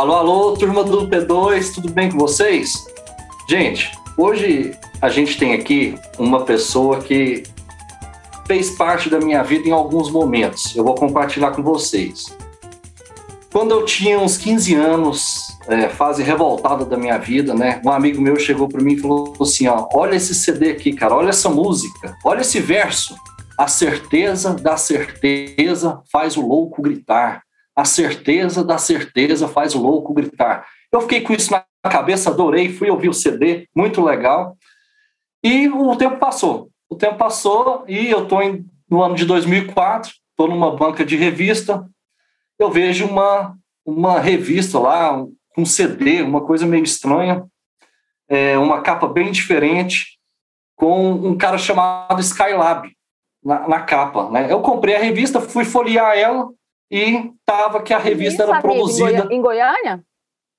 Alô, alô, turma do P2, tudo bem com vocês? Gente, hoje a gente tem aqui uma pessoa que fez parte da minha vida em alguns momentos. Eu vou compartilhar com vocês. Quando eu tinha uns 15 anos, é, fase revoltada da minha vida, né? Um amigo meu chegou para mim e falou assim: ó, olha esse CD aqui, cara, olha essa música, olha esse verso. A certeza da certeza faz o louco gritar. A certeza da certeza faz o louco gritar. Eu fiquei com isso na cabeça, adorei, fui ouvir o CD, muito legal. E o tempo passou. O tempo passou e eu estou no ano de 2004, estou numa banca de revista, eu vejo uma, uma revista lá, um CD, uma coisa meio estranha, é, uma capa bem diferente, com um cara chamado Skylab na, na capa. Né? Eu comprei a revista, fui folhear ela e tava que a revista era produzida... Em Goiânia?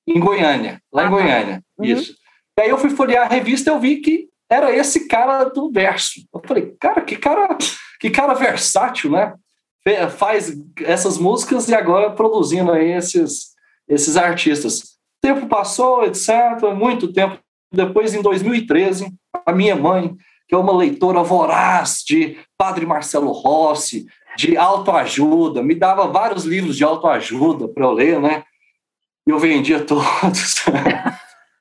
Em Goiânia, lá ah, em tá. Goiânia, uhum. isso. E aí eu fui folhear a revista e eu vi que era esse cara do verso. Eu falei, cara, que cara, que cara versátil, né? Faz essas músicas e agora produzindo aí esses, esses artistas. O tempo passou, etc. Muito tempo depois, em 2013, a minha mãe, que é uma leitora voraz de Padre Marcelo Rossi, de autoajuda, me dava vários livros de autoajuda para eu ler, né? Eu vendia todos.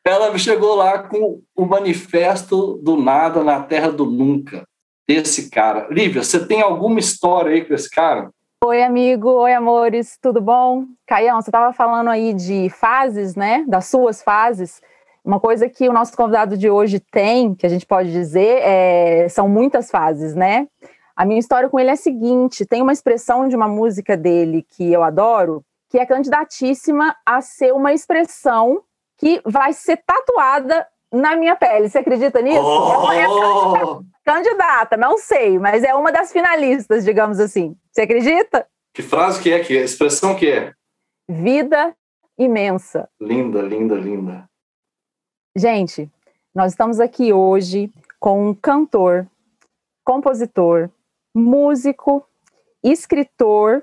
Ela chegou lá com o manifesto do nada na terra do nunca, desse cara. Lívia, você tem alguma história aí com esse cara? Oi, amigo. Oi, amores. Tudo bom? Caião, você estava falando aí de fases, né? Das suas fases. Uma coisa que o nosso convidado de hoje tem, que a gente pode dizer, é, são muitas fases, né? A minha história com ele é a seguinte: tem uma expressão de uma música dele que eu adoro, que é candidatíssima a ser uma expressão que vai ser tatuada na minha pele. Você acredita nisso? Oh! Candidata, não sei, mas é uma das finalistas, digamos assim. Você acredita? Que frase que é? Que expressão que é? Vida imensa. Linda, linda, linda. Gente, nós estamos aqui hoje com um cantor, compositor, músico, escritor,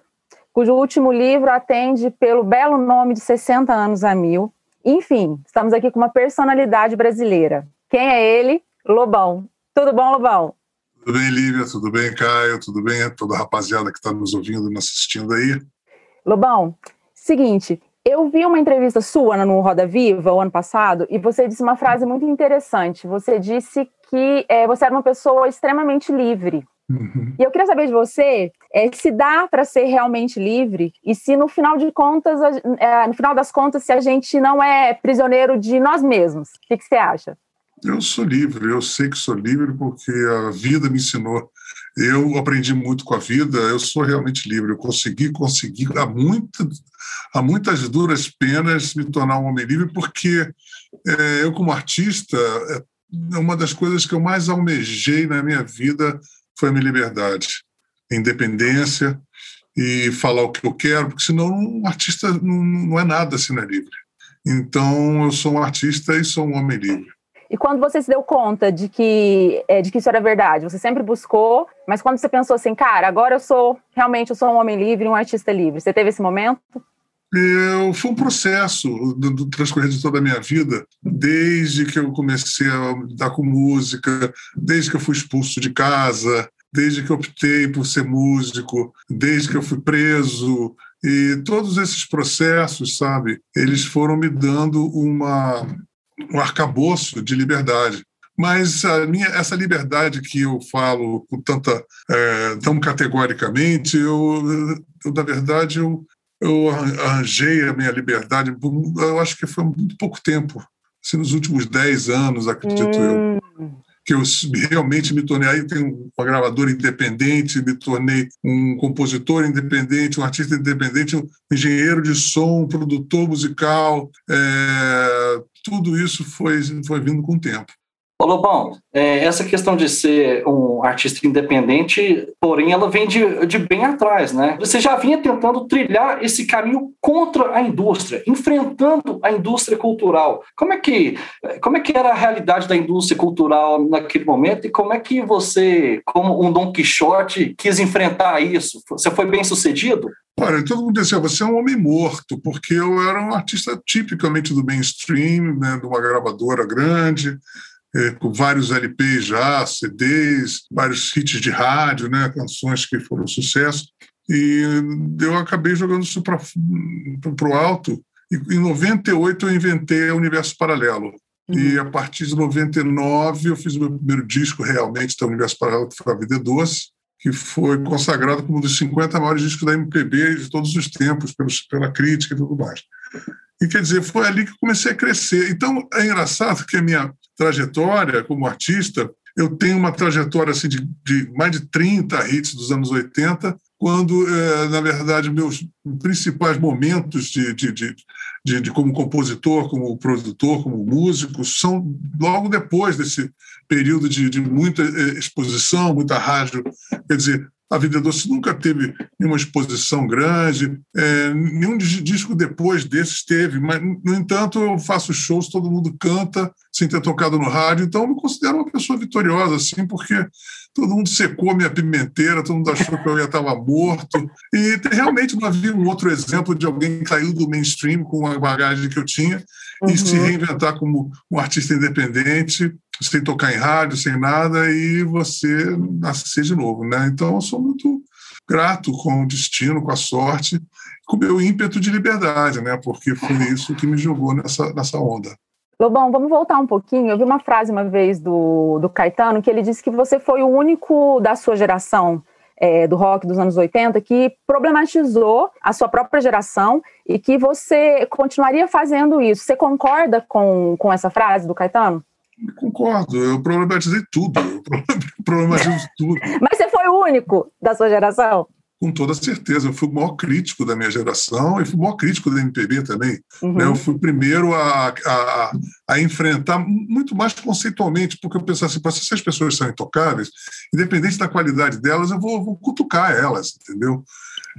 cujo último livro atende pelo belo nome de 60 anos a mil. Enfim, estamos aqui com uma personalidade brasileira. Quem é ele? Lobão. Tudo bom, Lobão? Tudo bem, Lívia? Tudo bem, Caio? Tudo bem? Toda a rapaziada que está nos ouvindo, nos assistindo aí. Lobão, seguinte, eu vi uma entrevista sua no Roda Viva o ano passado e você disse uma frase muito interessante. Você disse que é, você era uma pessoa extremamente livre. Uhum. E eu queria saber de você é, se dá para ser realmente livre e se no final de contas, é, no final das contas, se a gente não é prisioneiro de nós mesmos. O que, que você acha? Eu sou livre, eu sei que sou livre porque a vida me ensinou. Eu aprendi muito com a vida, eu sou realmente livre. Eu consegui, consegui, há, muito, há muitas duras penas me tornar um homem livre, porque é, eu, como artista, é uma das coisas que eu mais almejei na minha vida foi a minha liberdade, independência e falar o que eu quero, porque senão um artista não, não é nada se não é livre. Então, eu sou um artista e sou um homem livre. E quando você se deu conta de que, é, de que isso era verdade, você sempre buscou, mas quando você pensou assim, cara, agora eu sou realmente eu sou um homem livre, um artista livre, você teve esse momento? Eu, foi um processo do, do transcorrer de toda a minha vida, desde que eu comecei a lidar com música, desde que eu fui expulso de casa, desde que eu optei por ser músico, desde que eu fui preso, e todos esses processos, sabe, eles foram me dando uma, um arcabouço de liberdade. Mas a minha, essa liberdade que eu falo com tanta, é, tão categoricamente, eu, eu na verdade, eu, eu arranjei a minha liberdade, eu acho que foi muito pouco tempo, assim, nos últimos dez anos, acredito hum. eu que eu realmente me tornei. Aí tenho uma gravadora independente, me tornei um compositor independente, um artista independente, um engenheiro de som, um produtor musical. É, tudo isso foi, foi vindo com o tempo. Ô Lobão, é, essa questão de ser um artista independente, porém, ela vem de, de bem atrás, né? Você já vinha tentando trilhar esse caminho contra a indústria, enfrentando a indústria cultural. Como é que, como é que era a realidade da indústria cultural naquele momento e como é que você, como um Don Quixote, quis enfrentar isso? Você foi bem sucedido? Olha, todo mundo dizia, você é um homem morto, porque eu era um artista tipicamente do mainstream, né, de uma gravadora grande, é, com vários LPs já, CDs, vários hits de rádio, né, canções que foram sucesso. E eu acabei jogando isso para o alto. E em 98 eu inventei o Universo Paralelo. Uhum. E a partir de 99 eu fiz o meu primeiro disco realmente do Universo Paralelo, que foi A Vida é Doce, que foi consagrado como um dos 50 maiores discos da MPB de todos os tempos, pelos, pela crítica e tudo mais. E quer dizer, foi ali que comecei a crescer. Então é engraçado que a minha trajetória como artista, eu tenho uma trajetória assim, de, de mais de 30 hits dos anos 80, quando, é, na verdade, meus principais momentos de, de, de, de, de como compositor, como produtor, como músico, são logo depois desse período de, de muita é, exposição, muita rádio. Quer dizer, a Vida Doce nunca teve nenhuma exposição grande, é, nenhum disco depois desses teve, mas, no entanto, eu faço shows, todo mundo canta, sem ter tocado no rádio, então eu me considero uma pessoa vitoriosa, assim, porque todo mundo secou minha pimenteira, todo mundo achou que eu ia estava morto, e realmente não havia um outro exemplo de alguém que saiu do mainstream com a bagagem que eu tinha uhum. e se uhum. reinventar como um artista independente, sem tocar em rádio, sem nada, e você nascer de novo, né? Então, eu sou muito grato com o destino, com a sorte, com o meu ímpeto de liberdade, né? Porque foi isso que me jogou nessa, nessa onda. Lobão, vamos voltar um pouquinho. Eu vi uma frase uma vez do, do Caetano que ele disse que você foi o único da sua geração é, do rock dos anos 80 que problematizou a sua própria geração e que você continuaria fazendo isso. Você concorda com, com essa frase do Caetano? Concordo, eu problematizei tudo, eu problematizo tudo. Mas você foi o único da sua geração? Com toda certeza. Eu fui o maior crítico da minha geração e fui o maior crítico da MPB também. Uhum. Né? Eu fui o primeiro a, a, a, enfrentar, muito mais conceitualmente, porque eu pensava assim, se as pessoas são intocáveis, independente da qualidade delas, eu vou, vou cutucar elas, entendeu?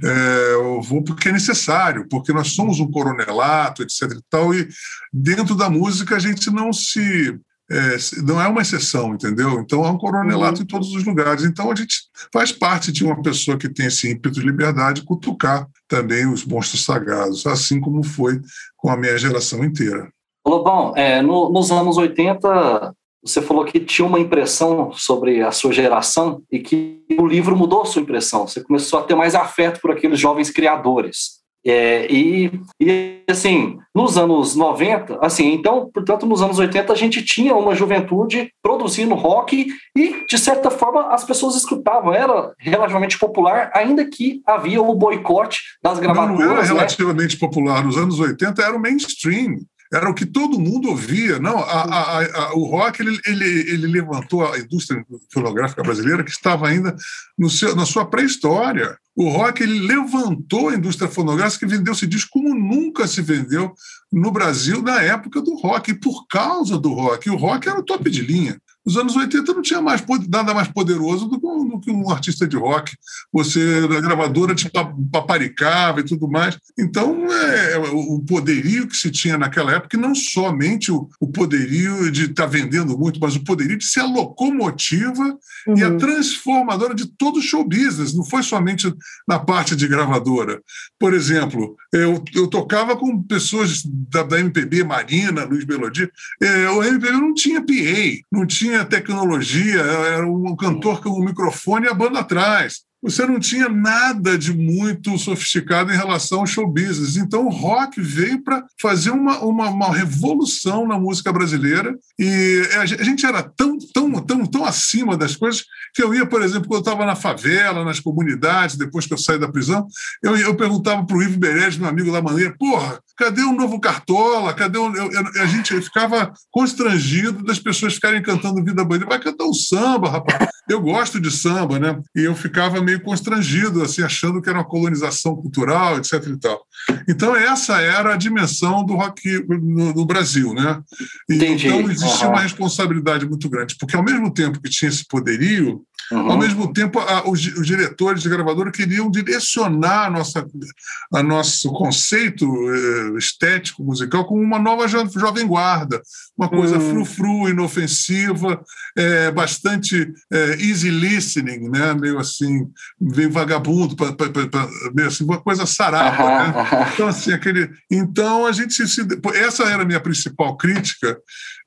É, eu vou porque é necessário, porque nós somos um coronelato, etc. E, tal, e dentro da música a gente não se é, não é uma exceção, entendeu? Então é um coronelato uhum. em todos os lugares. Então a gente faz parte de uma pessoa que tem esse ímpeto de liberdade cutucar também os monstros sagrados, assim como foi com a minha geração inteira. Lobão, é, no, nos anos 80, você falou que tinha uma impressão sobre a sua geração e que o livro mudou a sua impressão. Você começou a ter mais afeto por aqueles jovens criadores. É, e, e, assim, nos anos 90, assim, então, portanto, nos anos 80 a gente tinha uma juventude produzindo rock e, de certa forma, as pessoas escutavam, era relativamente popular, ainda que havia o boicote das gravadoras. Não, era né? relativamente né? popular, nos anos 80 era o mainstream era o que todo mundo ouvia. Não, a, a, a, o rock ele, ele, ele, levantou a indústria fonográfica brasileira que estava ainda no seu, na sua pré-história. O rock ele levantou a indústria fonográfica e vendeu-se disco como nunca se vendeu no Brasil na época do rock, e por causa do rock. o rock era o top de linha. Nos anos 80 não tinha mais, nada mais poderoso do, do que um artista de rock. Você, na gravadora, te paparicava e tudo mais. Então, é, o poderio que se tinha naquela época, não somente o, o poderio de estar tá vendendo muito, mas o poderio de ser a locomotiva uhum. e a uhum. transformadora de todo o show business. Não foi somente na parte de gravadora. Por exemplo, eu, eu tocava com pessoas da, da MPB, Marina, Luiz Melodia. É, o MPB não tinha PA, não tinha tinha tecnologia, era um cantor com um microfone e a banda atrás. Você não tinha nada de muito sofisticado em relação ao show business. Então, o rock veio para fazer uma, uma, uma, revolução na música brasileira. E a gente era tão, tão, tão, tão acima das coisas que eu ia, por exemplo, quando eu estava na favela, nas comunidades, depois que eu saí da prisão, eu, eu perguntava para o Ivo Beres, meu amigo da maneira, porra, cadê o novo Cartola? Cadê. Eu, eu, a gente ficava constrangido das pessoas ficarem cantando Vida Bandeira. Vai cantar um samba, rapaz. Eu gosto de samba, né? E eu ficava meio constrangido, assim, achando que era uma colonização cultural, etc e tal. Então, essa era a dimensão do rock no, no Brasil. Né? E. Então, existia uhum. uma responsabilidade muito grande, porque ao mesmo tempo que tinha esse poderio, Uhum. Ao mesmo tempo, a, os, os, diretores de gravadora queriam direcionar a nossa, a nosso conceito eh, estético musical como uma nova jo, jovem guarda, uma coisa uhum. frufru, inofensiva, é, bastante é, easy listening, né? meio assim, meio vagabundo, pra, pra, pra, meio assim, uma coisa sarada. Uhum. Né? Então, assim, aquele, então, a gente se, essa era a minha principal crítica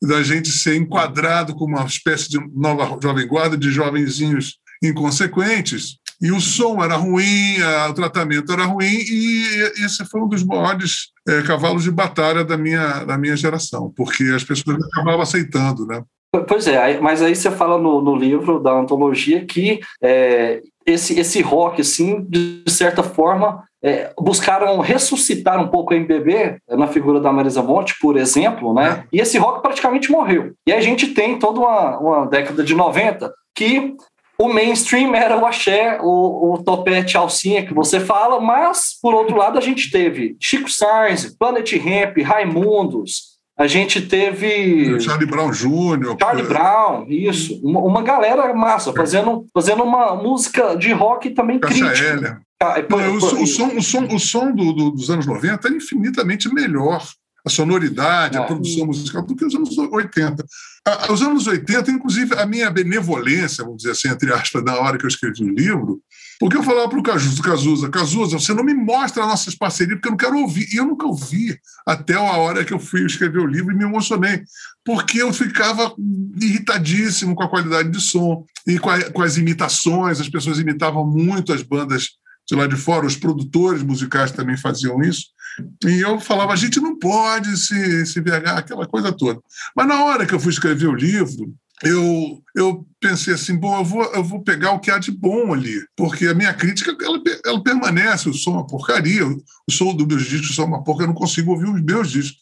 da gente ser enquadrado como uma espécie de nova jovem guarda, de jovenzinhos inconsequentes, e o som era ruim, o tratamento era ruim, e esse foi um dos maiores é, cavalos de batalha da minha, da minha geração, porque as pessoas acabavam aceitando, né? Pois é, mas aí você fala no, no livro da antologia que é, esse, esse rock, assim, de certa forma, é, buscaram ressuscitar um pouco o MPB na figura da Marisa Monte, por exemplo, né? E esse rock praticamente morreu. E a gente tem toda uma, uma década de 90 que o mainstream era o axé, o, o topete alcinha que você fala, mas, por outro lado, a gente teve Chico Sainz, Planet Ramp, Raimundos, a gente teve. Charlie Brown Jr. Charlie Brown, isso. Uma, uma galera massa, fazendo, fazendo uma música de rock também Caixa crítica. Não, o, o, som, o som, o som do, do, dos anos 90 é infinitamente melhor a sonoridade, a produção musical, do que os anos 80. Os anos 80, inclusive, a minha benevolência, vamos dizer assim, entre aspas, na hora que eu escrevi o livro, porque eu falava para o Cazuza, Cazuza, você não me mostra nossas parcerias, porque eu não quero ouvir. E eu nunca ouvi até a hora que eu fui escrever o livro e me emocionei, porque eu ficava irritadíssimo com a qualidade de som e com, a, com as imitações, as pessoas imitavam muito as bandas de lá de fora, os produtores musicais também faziam isso. E eu falava, a gente não pode se, se vergar, aquela coisa toda. Mas na hora que eu fui escrever o livro, eu, eu pensei assim, bom, eu vou, eu vou pegar o que há de bom ali, porque a minha crítica, ela, ela permanece, som é uma porcaria, o som dos meus discos é uma porcaria, eu não consigo ouvir os meus discos.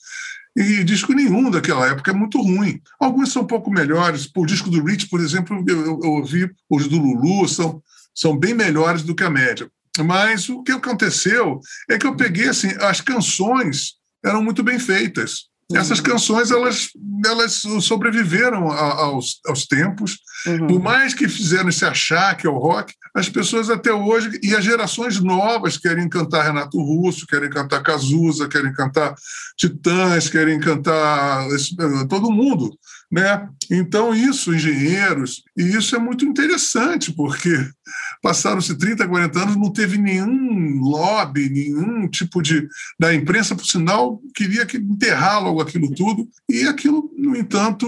E disco nenhum daquela época é muito ruim. Alguns são um pouco melhores. O disco do Rich, por exemplo, eu, eu, eu ouvi, os do Lulu são, são bem melhores do que a média. Mas o que aconteceu é que eu peguei assim, as canções eram muito bem feitas. Essas uhum. canções elas, elas sobreviveram aos, aos tempos. Uhum. Por mais que fizeram esse achar que é o rock, as pessoas até hoje, e as gerações novas querem cantar Renato Russo, querem cantar Cazuza, querem cantar Titãs, querem cantar todo mundo. Né? Então, isso, engenheiros, e isso é muito interessante, porque passaram-se 30, 40 anos, não teve nenhum lobby, nenhum tipo de. Da imprensa, por sinal, queria que enterrar logo aquilo tudo, e aquilo, no entanto,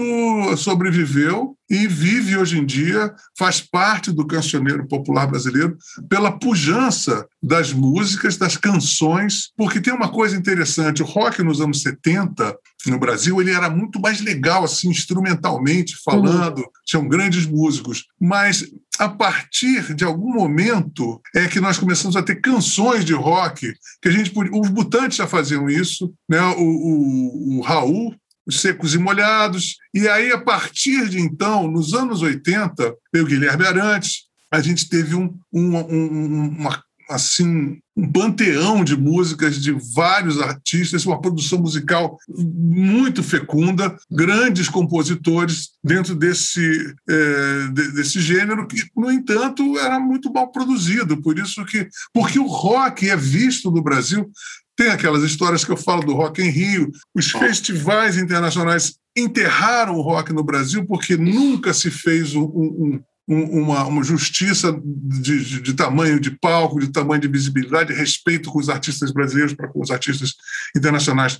sobreviveu e vive hoje em dia, faz parte do cancioneiro popular brasileiro, pela pujança das músicas, das canções, porque tem uma coisa interessante: o rock nos anos 70, no Brasil, ele era muito mais legal, assim, instrumentalmente falando, uhum. tinham grandes músicos, mas a partir de algum momento é que nós começamos a ter canções de rock que a gente os mutantes já faziam isso, né? O, o, o Raul os secos e molhados. E aí, a partir de então, nos anos 80, eu, Guilherme Arantes, a gente teve um, um, um, uma, assim, um panteão de músicas de vários artistas, uma produção musical muito fecunda, grandes compositores dentro desse, é, desse gênero que, no entanto, era muito mal produzido. Por isso que, porque o rock é visto no Brasil tem aquelas histórias que eu falo do Rock em Rio. Os festivais internacionais enterraram o rock no Brasil porque nunca se fez um, um, um, uma, uma, justiça de, de, de, tamanho de palco, de tamanho de visibilidade, respeito com os artistas brasileiros para com os artistas internacionais.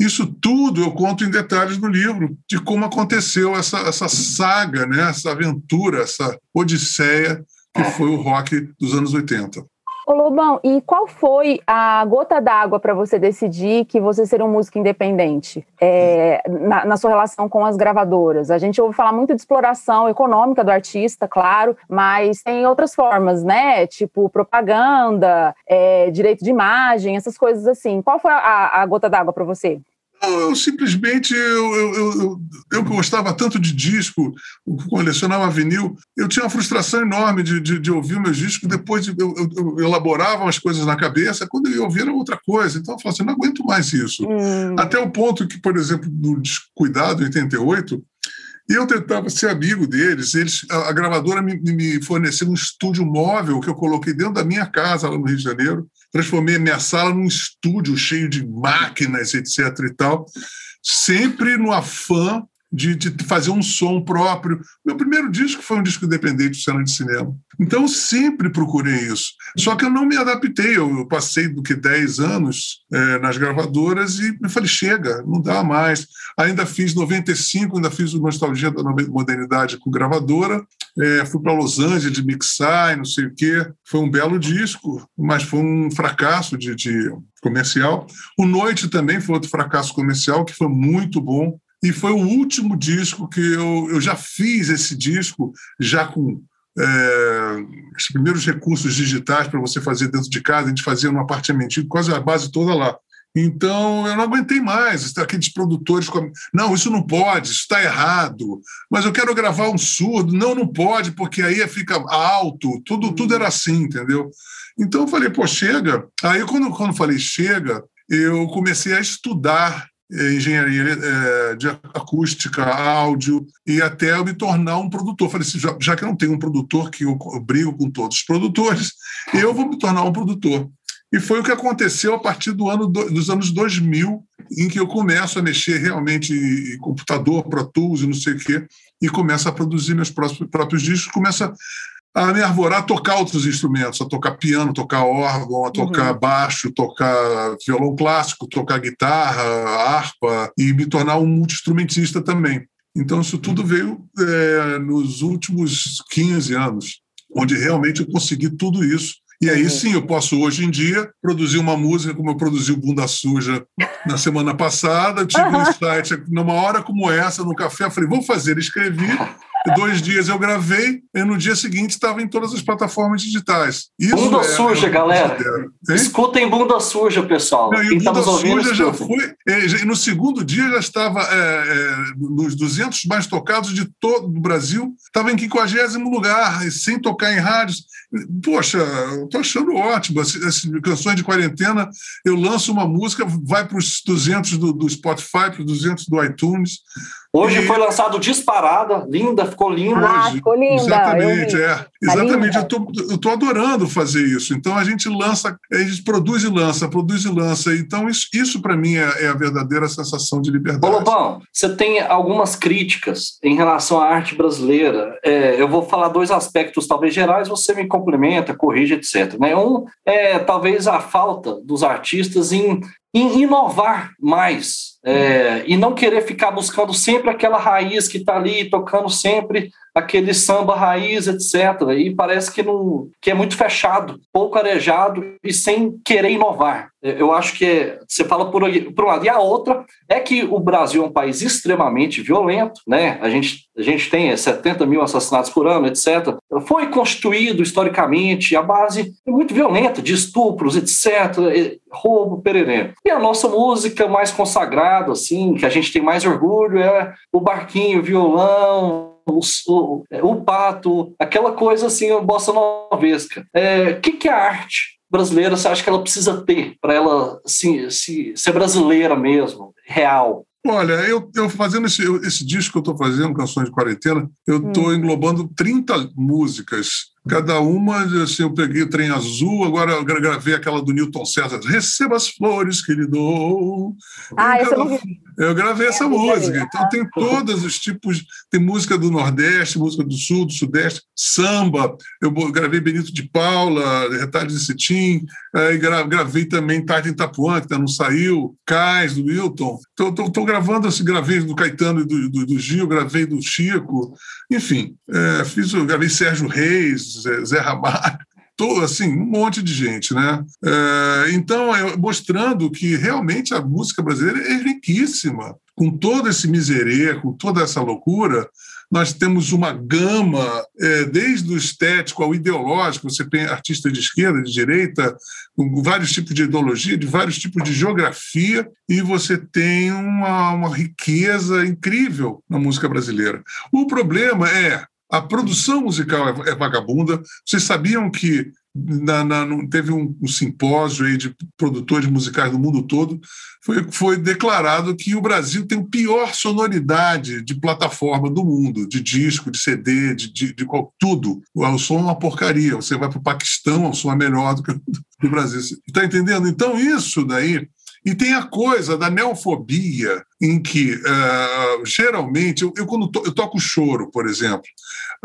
Isso tudo eu conto em detalhes no livro, de como aconteceu essa, essa saga, né? essa aventura, essa odisseia que foi o rock dos anos 80. Ô Lobão, e qual foi a gota d'água para você decidir que você seria um músico independente é, na, na, sua relação com as gravadoras? A gente ouve falar muito de exploração econômica do artista, claro, mas tem outras formas, né? Tipo propaganda, é, direito de imagem, essas coisas assim. Qual foi a, a gota d'água para você? Eu simplesmente, eu, eu, eu, eu gostava tanto de disco, colecionava vinil, eu tinha uma frustração enorme de, de, de ouvir meus discos, depois de, eu, eu, elaborava umas coisas na cabeça, quando eu ia ouvir era outra coisa. Então eu falava assim, não aguento mais isso. Hum. Até o ponto que, por exemplo, no Descuidado, em 88, e eu tentava ser amigo deles. Eles, a, a gravadora me, me, forneceu um estúdio móvel que eu coloquei dentro da minha casa lá no Rio de Janeiro. Transformei a minha sala num estúdio cheio de máquinas, etc. e tal, sempre no afã de, de, fazer um som próprio. Meu primeiro disco foi um disco independente de cena de cinema. Então, eu sempre procurei isso. Só que eu não me adaptei. Eu, passei do que 10 anos é, nas gravadoras e me falei, chega, não dá mais. Ainda fiz 95, ainda fiz o Nostalgia da Modernidade com gravadora. É, fui para Los Angeles de mixar e não sei o quê. Foi um belo disco, mas foi um fracasso de, de comercial. O Noite também foi outro fracasso comercial, que foi muito bom. E foi o último disco que eu, eu já fiz esse disco, já com é, os primeiros recursos digitais para você fazer dentro de casa, a gente fazia no apartamento, quase a base toda lá. Então, eu não aguentei mais. Aqueles produtores. Não, isso não pode, isso está errado. Mas eu quero gravar um surdo. Não, não pode, porque aí fica alto. Tudo, tudo era assim, entendeu? Então, eu falei, pô, chega. Aí, quando, quando falei chega, eu comecei a estudar engenharia é, de acústica, áudio, e até eu me tornar um produtor. Falei assim, já, já que eu não tenho um produtor que eu, brigo com todos os produtores, eu vou me tornar um produtor. E foi o que aconteceu a partir do ano do, dos anos 2000, em que eu começo a mexer realmente em computador, Pro Tools e não sei o quê, e começo a produzir meus próprios, próprios discos, começa a me arvorar a tocar outros instrumentos, a tocar piano, tocar órgão, a tocar uhum. baixo, tocar violão clássico, tocar guitarra, harpa e me tornar um multi-instrumentista também. Então, isso tudo veio é, nos últimos 15 anos, onde realmente eu consegui tudo isso. E aí uhum. sim, eu posso hoje em dia produzir uma música como eu produzi o Bunda Suja na semana passada. Tive um insight numa hora como essa, no café, falei, vou fazer, escrevi, dois dias eu gravei e no dia seguinte estava em todas as plataformas digitais. Isso bunda é, suja, galera. Escutem bunda suja, pessoal. Não, e bunda suja já foi. É, no segundo dia já estava é, é nos 200 mais tocados de todo o Brasil, estava em 50 lugar, sem tocar em rádios. Poxa, tô achando ótimo. As, as, canções de quarentena, eu lanço uma música, vai para os 200 do, do Spotify, para os 200 do iTunes. Hoje foi lançado Disparada, linda, ficou linda. Ah, ficou linda. Exatamente, é. Tá Exatamente, eu tô adorando fazer isso. Então a gente lança, a gente produz e lança, produz e lança. Então isso, isso para mim é, é, a verdadeira sensação de liberdade. Ô Lobão, você tem algumas críticas em relação à arte brasileira. É, eu vou falar dois aspectos talvez gerais, você me complementa, corrige, etc. Né? Um é talvez a falta dos artistas em em inovar mais é, e não querer ficar buscando sempre aquela raiz que está ali, tocando sempre aquele samba raiz, etc. E parece que, não, que é muito fechado, pouco arejado e sem querer inovar. É, eu acho que você fala por, por um lado. E a outra é que o Brasil é um país extremamente violento, né? A gente, a gente tem 70 mil assassinatos por ano, etc. Foi constituído historicamente a base é muito violenta de estupros, etc., roubo, pererê. E a nossa música mais consagrada, assim, que a gente tem mais orgulho, é o barquinho, o violão, o, o, o pato, aquela coisa assim, bossa novesca. O é, que, que é a arte brasileira você acha que ela precisa ter para ela assim, se, ser brasileira mesmo, real? Olha, eu, eu fazendo esse, esse disco que eu estou fazendo, Canções de Quarentena, eu estou hum. englobando 30 músicas Cada uma, assim, eu peguei o trem azul, agora eu gravei aquela do Newton César, Receba as flores que lhe dou. Ah, eu, não eu gravei é, essa música. Então tem todos os tipos, tem música do Nordeste, música do Sul, do Sudeste, samba. Eu gravei Benito de Paula, Retalhos de Cetim, aí gravei também Tarde em Itapuã, que ainda não saiu, Cais, do Wilton. Estou gravando, assim, gravei do Caetano e do, do, do Gil, gravei do Chico, enfim, é, fiz, gravei Sérgio Reis, Zé, Zé Ramalho, todo, assim, um monte de gente, né? É, então, é, mostrando que realmente a música brasileira é riquíssima, com todo esse miserê, com toda essa loucura, nós temos uma gama, é, desde o estético ao ideológico, você tem artistas de esquerda, de direita, com vários tipos de ideologia, de vários tipos de geografia, e você tem uma, uma riqueza incrível na música brasileira. O problema é a produção musical é, é vagabunda. Vocês sabiam que na, na, teve um, um, simpósio aí de produtores musicais do mundo todo, foi, foi declarado que o Brasil tem a pior sonoridade de plataforma do mundo, de disco, de CD, de, de, de tudo. O som é uma porcaria. Você vai para o Paquistão, o som é melhor do que o do Brasil. Está entendendo? Então, isso daí e tem a coisa da neofobia, em que, uh, geralmente, eu, eu quando to, eu toco choro, por exemplo,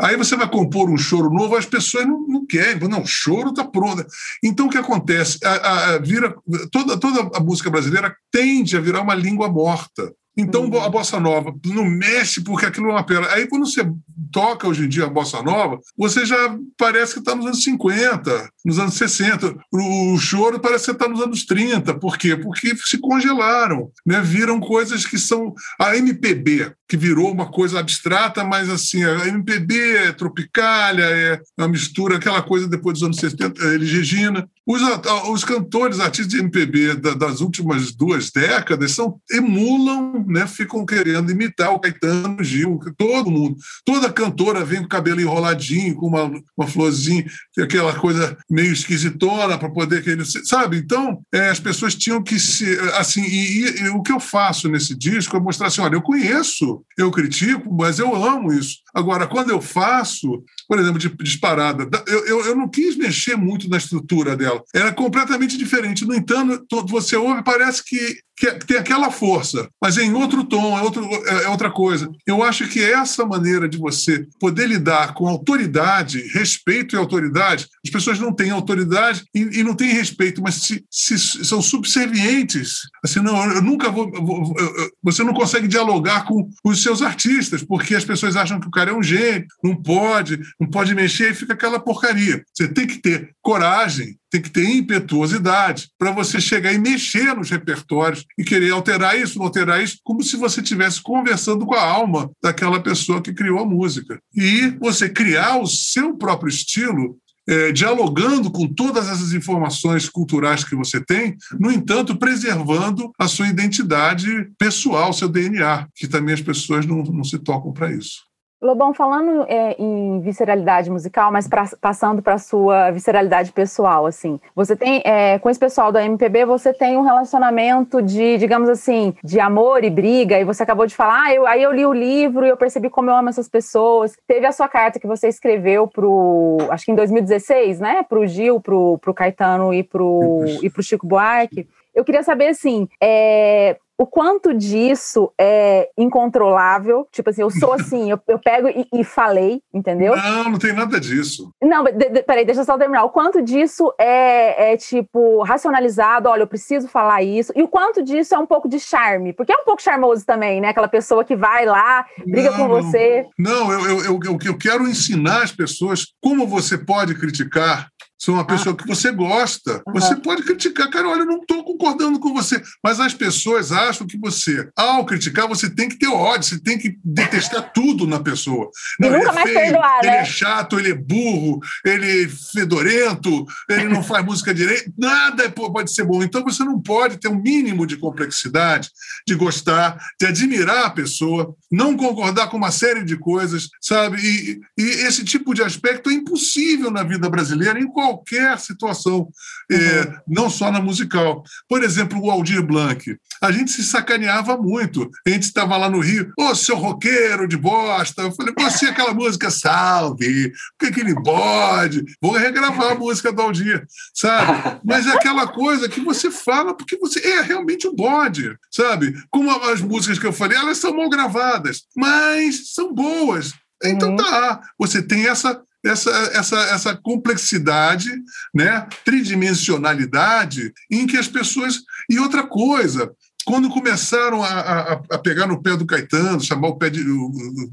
aí você vai compor um choro novo, as pessoas não, não querem, não, choro está pronto. Então, o que acontece? A, a, vira, toda, toda a música brasileira tende a virar uma língua morta. Então, uhum. a bossa nova não mexe porque aquilo é uma pena. Aí, quando você toca hoje em dia a bossa nova, você já parece que está nos anos 50, nos anos 60. O, choro parece que está nos anos 30. Por quê? Porque se congelaram, né? viram coisas que são. A MPB, que virou uma coisa abstrata, mas assim, a MPB é tropicália, é uma mistura, aquela coisa depois dos anos 70, Elis Regina. Os, os cantores, artistas de MPB das últimas duas décadas são, emulam, né, ficam querendo imitar o Caetano, o Gil, todo mundo. Toda cantora vem com o cabelo enroladinho, com uma, uma florzinha, aquela coisa meio esquisitona para poder querer, sabe? Então, é, as pessoas tinham que se, assim, e, e, e, o que eu faço nesse disco é mostrar assim, olha, eu conheço, eu critico, mas eu amo isso. Agora, quando eu faço, por exemplo, de disparada, eu, eu, eu não quis mexer muito na estrutura dela. Era completamente diferente. No entanto, você ouve, parece que, que tem aquela força, mas é em outro tom, é, outro, é, é outra coisa. Eu acho que essa maneira de você poder lidar com autoridade, respeito e autoridade, as pessoas não autoridade e, e não têm respeito, mas se, se, são subservientes. Assim, não, eu nunca vou, vou você não consegue dialogar com os seus artistas, porque as pessoas acham que o cara é um gênio, não pode, não pode mexer e fica aquela porcaria. Você tem que ter coragem, tem que ter impetuosidade para você chegar e mexer nos repertórios e querer alterar isso, alterar isso, como se você estivesse conversando com a alma daquela pessoa que criou a música. E você criar o seu próprio estilo é, dialogando com todas essas informações culturais que você tem, no entanto, preservando a sua identidade pessoal, seu DNA, que também as pessoas não, não se tocam para isso. Lobão, falando é, em visceralidade musical, mas pra, passando para a sua visceralidade pessoal, assim, você tem, é, com esse pessoal da MPB, você tem um relacionamento de, digamos assim, de amor e briga, e você acabou de falar, ah, eu, aí eu li o livro e eu percebi como eu amo essas pessoas. Teve a sua carta que você escreveu pro, acho que em 2016, né, pro Gil, pro, pro Caetano e pro, e pro Chico Buarque. Eu queria saber, assim, é, o quanto disso é incontrolável. Tipo assim, eu sou assim, eu, eu pego e, e, falei, entendeu? Não, não tem nada disso. Não, de, de, peraí, deixa eu só terminar. O quanto disso é, é, tipo, racionalizado, olha, eu preciso falar isso. E o quanto disso é um pouco de charme, porque é um pouco charmoso também, né? Aquela pessoa que vai lá, briga não, com você. Não, eu, eu, eu, eu quero ensinar as pessoas como você pode criticar se é uma pessoa ah. que você gosta, uhum. você pode criticar. Cara, olha, eu não estou concordando com você. Mas as pessoas acham que você, ao criticar, você tem que ter ódio, você tem que detestar tudo na pessoa. Não, nunca é mais feio, perdoar, ele é né? é chato, ele é burro, ele é fedorento, ele não faz música direito. Nada pode ser bom. Então você não pode ter um mínimo de complexidade, de gostar, de admirar a pessoa, não concordar com uma série de coisas, sabe? E, e esse tipo de aspecto é impossível na vida brasileira, em qual qualquer situação, é, uhum. é, não só na musical. Por exemplo, o Aldir Blanc. A gente se sacaneava muito. A gente estava lá no Rio, ô, seu roqueiro de bosta. Eu falei, você aquela música, salve, por que, ele pode? Vou regravar a música do Aldir, sabe? Mas é aquela coisa que você fala porque você é realmente um bode, sabe? Como as músicas que eu falei, elas são mal gravadas, mas são boas. Então uhum. tá, você tem essa essa, essa, essa complexidade, né, tridimensionalidade, em que as pessoas. E outra coisa, quando começaram a, a, a, pegar no pé do Caetano, chamar o, pé de, o,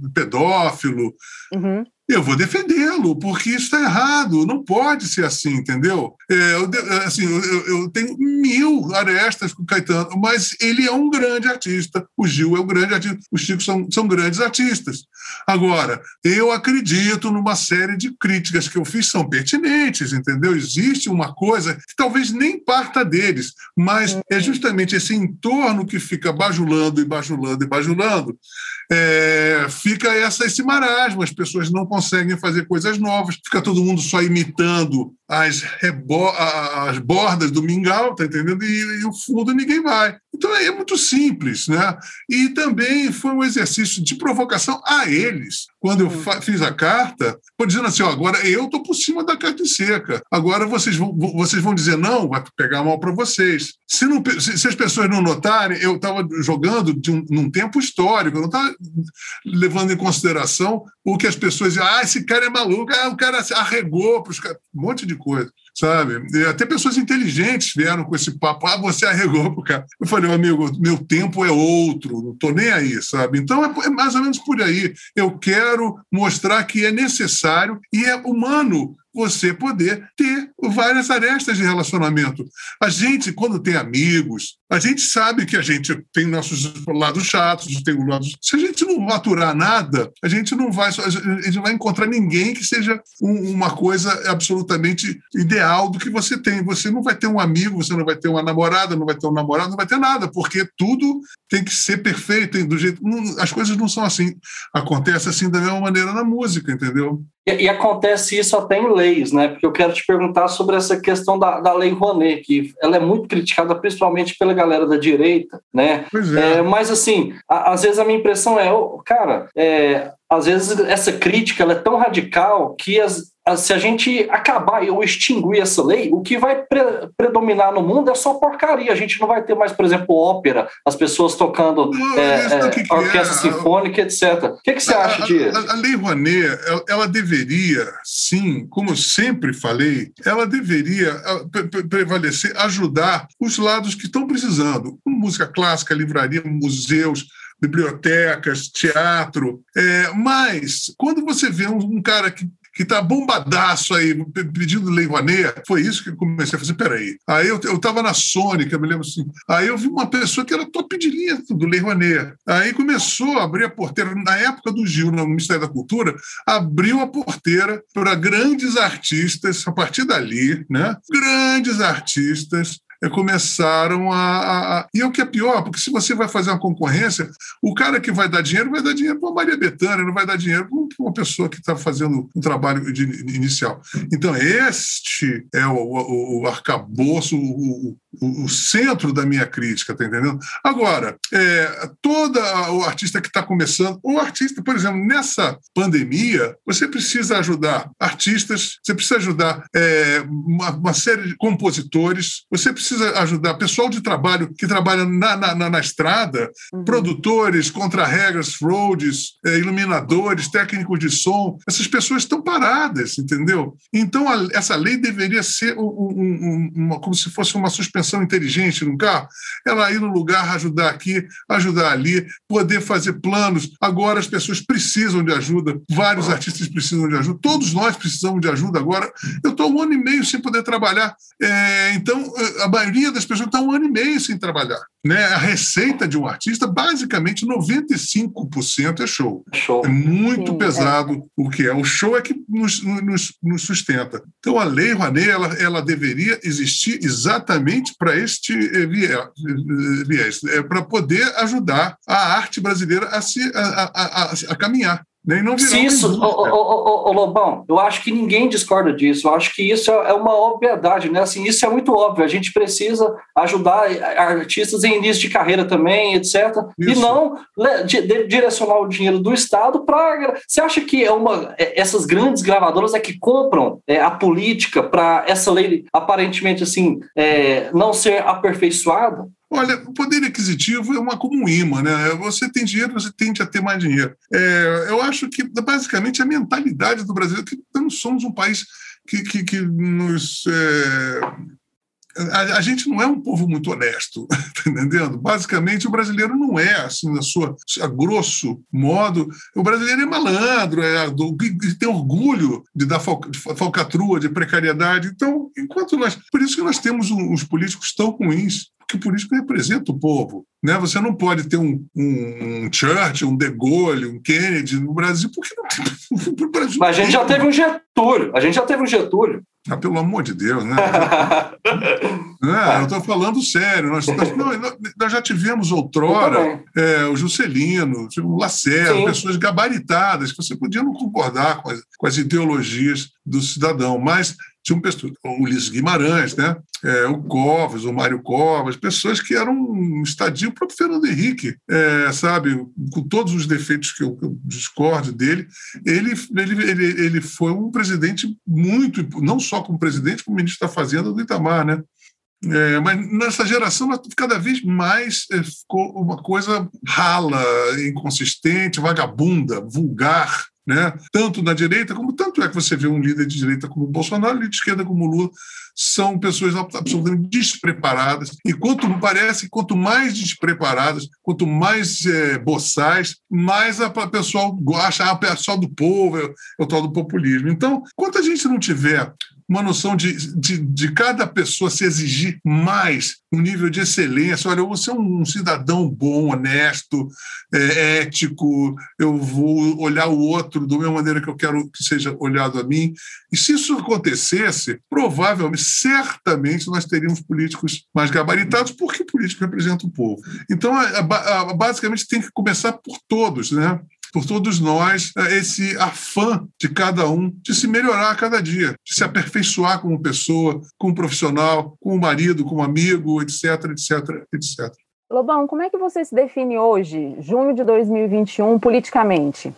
o pedófilo, uhum eu vou defendê-lo, porque isso está errado, não pode ser assim, entendeu? É, eu, assim, eu, eu, tenho mil arestas com o Caetano, mas ele é um grande artista, o Gil é um grande artista, os Chicos são, são grandes artistas. Agora, eu acredito numa série de críticas que eu fiz são pertinentes, entendeu? Existe uma coisa que talvez nem parta deles, mas é uhum. justamente esse entorno que fica bajulando e bajulando e bajulando, é, fica essa, esse marasmo, as pessoas não conseguem fazer coisas novas, fica todo mundo só imitando as, as bordas do mingau, tá entendendo? E, e, o fundo ninguém vai. Então é muito simples, né? E também foi um exercício de provocação a eles. Quando eu fiz a carta, dizendo assim: ó, agora eu estou por cima da carta seca. Agora vocês vão, vocês vão dizer não, vai pegar mal para vocês. Se, não, se, se, as pessoas não notarem, eu estava jogando um, num tempo histórico, eu não estava levando em consideração o que as pessoas dizem: ah, esse cara é maluco, ah, o cara arregou para um monte de coisa sabe? E até pessoas inteligentes vieram com esse papo, ah, você arregou pro cara. Eu falei, amigo, meu tempo é outro, não tô nem aí, sabe? Então é, é mais ou menos por aí. Eu quero mostrar que é necessário e é humano você poder ter várias arestas de relacionamento. A gente, quando tem amigos, a gente sabe que a gente tem nossos lados chatos, tem lados. Se a gente não maturar nada, a gente não vai, a gente vai encontrar ninguém que seja um, uma coisa absolutamente ideal do que você tem. Você não vai ter um amigo, você não vai ter uma namorada, não vai ter um namorado, não vai ter nada, porque tudo tem que ser perfeito, do jeito. As coisas não são assim. Acontece assim da mesma maneira na música, entendeu? E, e, acontece isso até em leis, né? Porque eu quero te perguntar sobre essa questão da, da lei Rouanet, que ela é muito criticada, principalmente pela galera da direita, né? Pois é. é mas assim, a, às vezes a minha impressão é, oh, cara, é, às vezes essa crítica é tão radical que as, se a gente acabar ou extinguir essa lei, o que vai pre predominar no mundo é só porcaria. A gente não vai ter mais, por exemplo, ópera, as pessoas tocando não, é, é, que orquestra é. sinfônica, etc. O que, que você a, acha disso? A, a, Lei Rouanet, ela, ela, deveria, sim, como eu sempre falei, ela deveria prevalecer, ajudar os lados que estão precisando. Música clássica, livraria, museus, bibliotecas, teatro. É, mas, quando você vê um, um cara que que está bombadaço aí, pedindo Lei Rouanet, foi isso que eu comecei a fazer, peraí. Aí eu estava na Sônica, me lembro assim, aí eu vi uma pessoa que era top de linha do Lei Rouanet. Aí começou a abrir a porteira, na época do Gil, no Ministério da Cultura, abriu a porteira para grandes artistas, a partir dali, né? Grandes artistas começaram a, a, E é o que é pior, porque se você vai fazer uma concorrência, o cara que vai dar dinheiro vai dar dinheiro para Maria Bethânia, não vai dar dinheiro para uma pessoa que está fazendo um trabalho de, inicial. Então, este é o, o, o arcabouço, o, o, o, centro da minha crítica, tá entendendo? Agora, é, todo o artista que está começando, o artista, por exemplo, nessa pandemia, você precisa ajudar artistas, você precisa ajudar é, uma, uma, série de compositores, você precisa ajudar pessoal de trabalho que trabalha na, na, na estrada, uhum. produtores, contra-regras, roads, é, iluminadores, técnicos de som, essas pessoas estão paradas, entendeu? Então, a, essa lei deveria ser um, um, uma, como se fosse uma suspensão inteligente no carro, ela ir no lugar, ajudar aqui, ajudar ali, poder fazer planos. Agora as pessoas precisam de ajuda, vários artistas precisam de ajuda, todos nós precisamos de ajuda agora. Eu estou um ano e meio sem poder trabalhar, é, então a maioria das pessoas está um ano e meio sem trabalhar. Né? A receita de um artista, basicamente 95% é show. show. É muito Sim, é. pesado é. o que é. O show é que nos, nos, nos sustenta. Então a lei Rouanet ela, ela deveria existir exatamente para este viés, é, para poder ajudar a arte brasileira a, se, a, a, a, a caminhar. Nem não Se isso, o, Lobão, eu acho que ninguém discorda disso. Eu acho que isso é, é uma obviedade, né? Assim, isso é muito óbvio. A gente precisa ajudar artistas em início de carreira também, etc. Isso. E não direcionar o dinheiro do Estado para. Você acha que é uma, é, essas grandes gravadoras é que compram é, a política para essa lei aparentemente assim é, não ser aperfeiçoada? Olha, o poder aquisitivo é uma como um imã, né? Você tem dinheiro, você tende a ter mais dinheiro. É, eu acho que, basicamente, a mentalidade do brasileiro, que não somos um país que, que, que nos. É, a, a, gente não é um povo muito honesto, tá entendendo? Basicamente, o brasileiro não é, assim, na sua, a grosso modo, o brasileiro é malandro, é, do, tem orgulho de dar falcatrua, de precariedade. Então, enquanto nós. Por isso que nós temos uns políticos tão ruins, que o político representa o povo. Né? Você não pode ter um, um Churchill, um De Gaulle, um Kennedy no Brasil, porque não tem. Brasil Mas a gente já teve um Getúlio. A gente já teve um Getúlio. Ah, pelo amor de Deus, né? é, eu estou falando sério. Nós, nós, nós, já tivemos outrora é, o Juscelino, o Lacerda, pessoas gabaritadas, que você podia não concordar com as, com as ideologias do cidadão, mas tinha um pessoa, o Ulisses Guimarães, né? É, o Covas, o Mário Covas, pessoas que eram um estadio, o próprio Fernando Henrique, é, sabe, com todos os defeitos que eu, eu discordo dele, ele, ele, ele, ele foi um presidente muito, não só como presidente, como ministro da Fazenda do Itamar, né? É, mas nessa geração, cada vez mais é, ficou uma coisa rala, inconsistente, vagabunda, vulgar, né? tanto na direita, como tanto é que você vê um líder de direita como Bolsonaro, líder de esquerda como Lula, são pessoas absolutamente despreparadas. E quanto parece, quanto mais despreparadas, quanto mais é, boçais, mais a, pessoa gosta, ah, o pessoal do povo, é, é o tal do populismo. Então, quanto a gente não tiver uma noção de, de, de, cada pessoa se exigir mais um nível de excelência. Olha, eu vou ser um cidadão bom, honesto, é, ético, eu vou olhar o outro da mesma maneira que eu quero que seja olhado a mim. E se isso acontecesse, provavelmente, certamente, nós teríamos políticos mais gabaritados, porque político representa o povo. Então, basicamente, tem que começar por todos, né? Por todos nós é, esse afã de cada um de se melhorar a cada dia, de se aperfeiçoar como pessoa, como profissional, como marido, como amigo, etc, etc, etc. Lobão, como é que você se define hoje, junho de 2021, politicamente?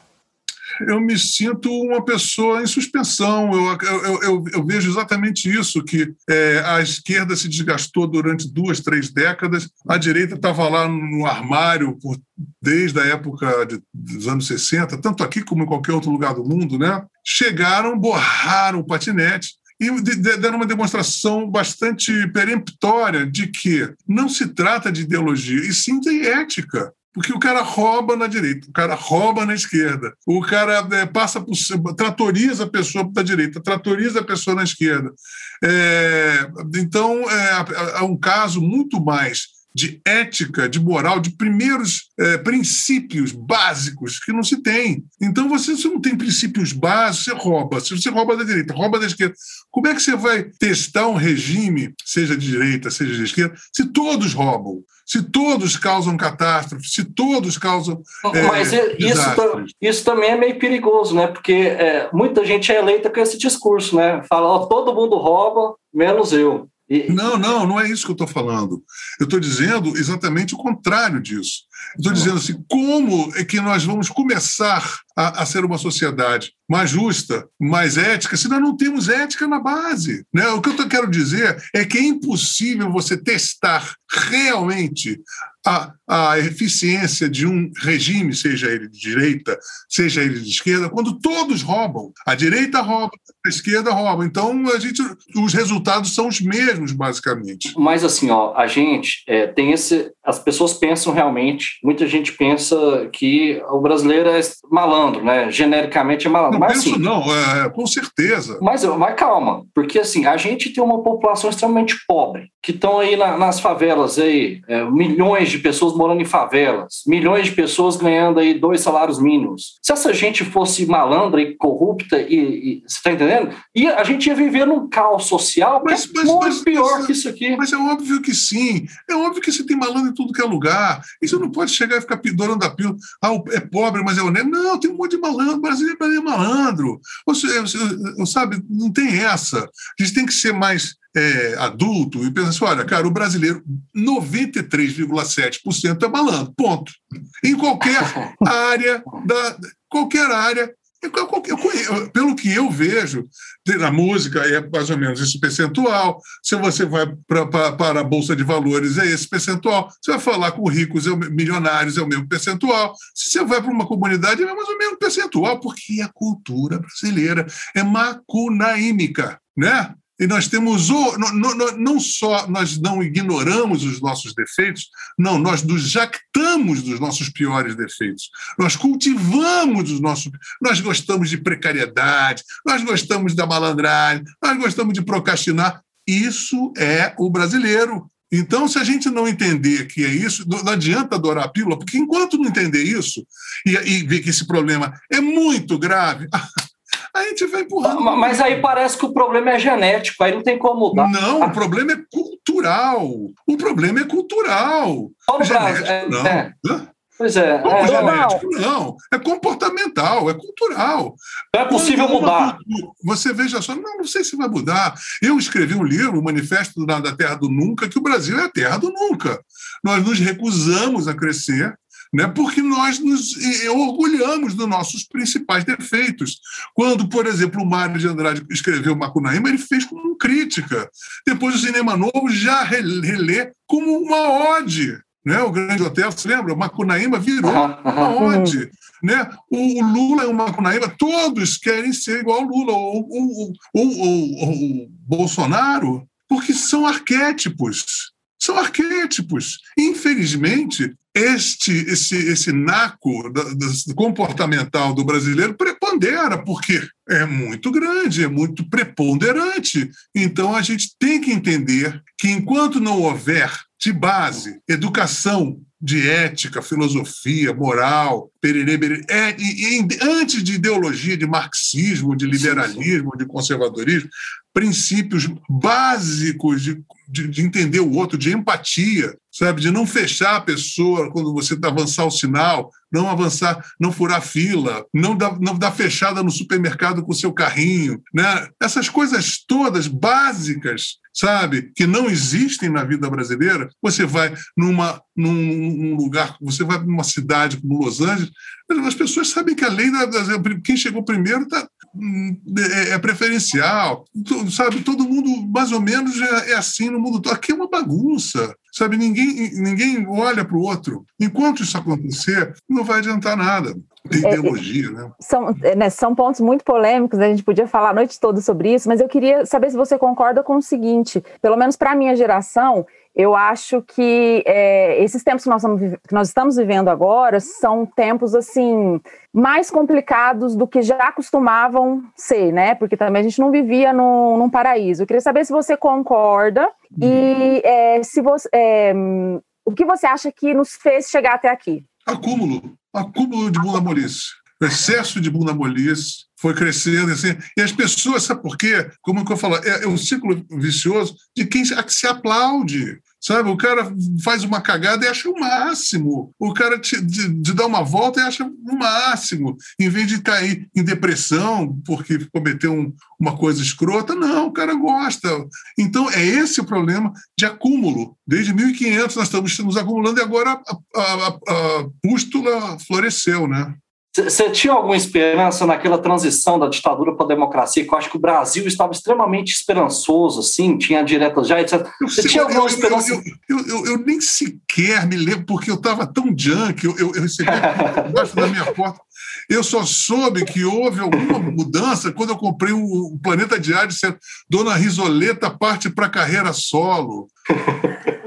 Eu me sinto uma pessoa em suspensão. Eu, eu, eu, eu vejo exatamente isso, que é, a esquerda se desgastou durante duas, três décadas, a direita estava lá no armário por, desde a época de, dos anos 60, tanto aqui como em qualquer outro lugar do mundo, né? chegaram, borraram o patinete, e deram uma demonstração bastante peremptória de que não se trata de ideologia, e sim de ética. Porque o cara rouba na direita, o cara rouba na esquerda, o cara é, passa por tratoriza a pessoa da direita, tratoriza a pessoa na esquerda. É, então, é, é um caso muito mais de ética, de moral, de primeiros é, princípios básicos que não se tem. Então, você, se não tem princípios básicos, você rouba. Se você rouba da direita, rouba da esquerda, como é que você vai testar um regime, seja de direita, seja de esquerda, se todos roubam? Se todos causam catástrofe, se todos causam. É, Mas isso, isso também é meio perigoso, né? Porque é, muita gente é eleita com esse discurso, né? Fala, ó, todo mundo rouba, menos eu. Não, não, não é isso que eu estou falando. Eu estou dizendo exatamente o contrário disso. Estou dizendo assim, como é que nós vamos começar a, a, ser uma sociedade mais justa, mais ética, se nós não temos ética na base? Né? O que eu quero dizer é que é impossível você testar realmente a, a eficiência de um regime, seja ele de direita, seja ele de esquerda, quando todos roubam. A direita rouba, a esquerda rouba. Então, a gente, os resultados são os mesmos, basicamente. Mas, assim, ó, a gente é, tem esse. As pessoas pensam realmente, muita gente pensa que o brasileiro é malandro, né? Genericamente é malandro. Não mas, penso, assim, não, é, com certeza. Mas, mas calma, porque assim, a gente tem uma população extremamente pobre, que estão aí na, nas favelas aí, é, milhões de pessoas morando em favelas, milhões de pessoas ganhando aí dois salários mínimos. Se essa gente fosse malandra e corrupta, e, e você está entendendo? E a gente ia viver num caos social mas, é mas, muito mas, pior mas, que isso aqui. Mas é óbvio que sim. É óbvio que você tem malandro em tudo que é lugar. E você não pode chegar e ficar pidorando a pílula. Ah, é pobre, mas é honesto. Não, tem um monte de malandro. O Brasil é malandro. Você, você, sabe, não tem essa. A gente tem que ser mais é, adulto e pensa assim: olha, cara, o brasileiro, 93,7% é malandro, ponto. Em qualquer área, da, qualquer área. Pelo que eu vejo, na música é mais ou menos esse percentual. Se você vai pra, pra, para a Bolsa de Valores, é esse percentual. Você vai falar com ricos, é milionários, é o mesmo percentual. Se você vai para uma comunidade, é mais ou menos percentual, porque a cultura brasileira é macunaímica, né? E nós temos o, não, só nós não ignoramos os nossos defeitos, não, nós nos jactamos dos nossos piores defeitos. Nós cultivamos os nossos. Nós gostamos de precariedade, nós gostamos da malandragem, nós gostamos de procrastinar. Isso é o brasileiro. Então, se a gente não entender que é isso, não adianta adorar a pílula, porque enquanto não entender isso e, e ver que esse problema é muito grave, a gente vai empurrando. Mas aí parece que o problema é genético, aí não tem como mudar. Não, o problema é cultural. O problema é cultural. Só Brasil. É, não. É. Pois é. Não, é genético, não. É comportamental, é cultural. Não é possível mudar. Você veja só, não, não sei se vai mudar. Eu escrevi um livro, o Manifesto da Terra do Nunca, que o Brasil é a terra do nunca. Nós nos recusamos a crescer né? porque nós nos orgulhamos dos nossos principais defeitos. Quando, por exemplo, o Mário de Andrade escreveu Macunaíma, ele fez como crítica. Depois o Cinema Novo já relê como uma ode. Né? O Grande Hotel, você lembra? O Macunaíma virou uma ode. Né? O, Lula é o Macunaíma, todos querem ser igual ao Lula ou o Bolsonaro, porque são arquétipos. São arquétipos. Infelizmente, este esse, esse naco da, da, comportamental do brasileiro prepondera, porque é muito grande, é muito preponderante. Então, a gente tem que entender que, enquanto não houver de base educação de ética, filosofia, moral, pererê, pererê, é, e, e, antes de ideologia de marxismo, de liberalismo, de conservadorismo, princípios básicos de, de, de, entender o outro, de empatia, sabe? De não fechar a pessoa quando você está avançar o sinal, não avançar, não furar fila, não dar, não dar fechada no supermercado com o seu carrinho, né? Essas coisas todas básicas, sabe? Que não existem na vida brasileira. Você vai numa, num, num lugar, você vai numa cidade como Los Angeles, as pessoas sabem que a lei da, quem chegou primeiro está é, é, preferencial, sabe? Todo mundo mais ou menos é, é assim no mundo todo. Aqui é uma bagunça, sabe? Ninguém, ninguém olha para o outro. Enquanto isso acontecer, não vai adiantar nada. Tem é, ideologia, é, né? São, né? São pontos muito polêmicos, né? a gente podia falar a noite toda sobre isso, mas eu queria saber se você concorda com o seguinte: pelo menos para a minha geração, eu acho que é, esses tempos que nós, estamos, que nós, estamos, vivendo agora são tempos assim mais complicados do que já costumavam ser, né? Porque também a gente não vivia no, num paraíso. Eu queria saber se você concorda e é, se você, é, o que você acha que nos fez chegar até aqui. Acúmulo, acúmulo de bunda molice, excesso de bunda molice, foi crescendo assim. E as pessoas, sabe por quê? Como que eu falo, é, é um ciclo vicioso de quem se aplaude. Sabe, o cara faz uma cagada e acha o máximo. O cara te, de, dar uma volta e acha o máximo. Em vez de cair em depressão porque cometeu um, uma coisa escrota, não, o cara gosta. Então, é esse o problema de acúmulo. Desde 1500 nós estamos nos acumulando e agora a, a, a pústula floresceu, né? Você tinha alguma esperança naquela transição da ditadura para a democracia? Que eu acho que o Brasil estava extremamente esperançoso, assim, tinha diretas já, etc. Você tinha alguma esperança? Eu, eu, eu, eu, nem sequer me lembro, porque eu estava tão junk, eu, eu, recebi embaixo da minha porta. Eu só soube que houve alguma mudança quando eu comprei o Planeta Diário dizendo Dona Risoleta parte para a carreira solo.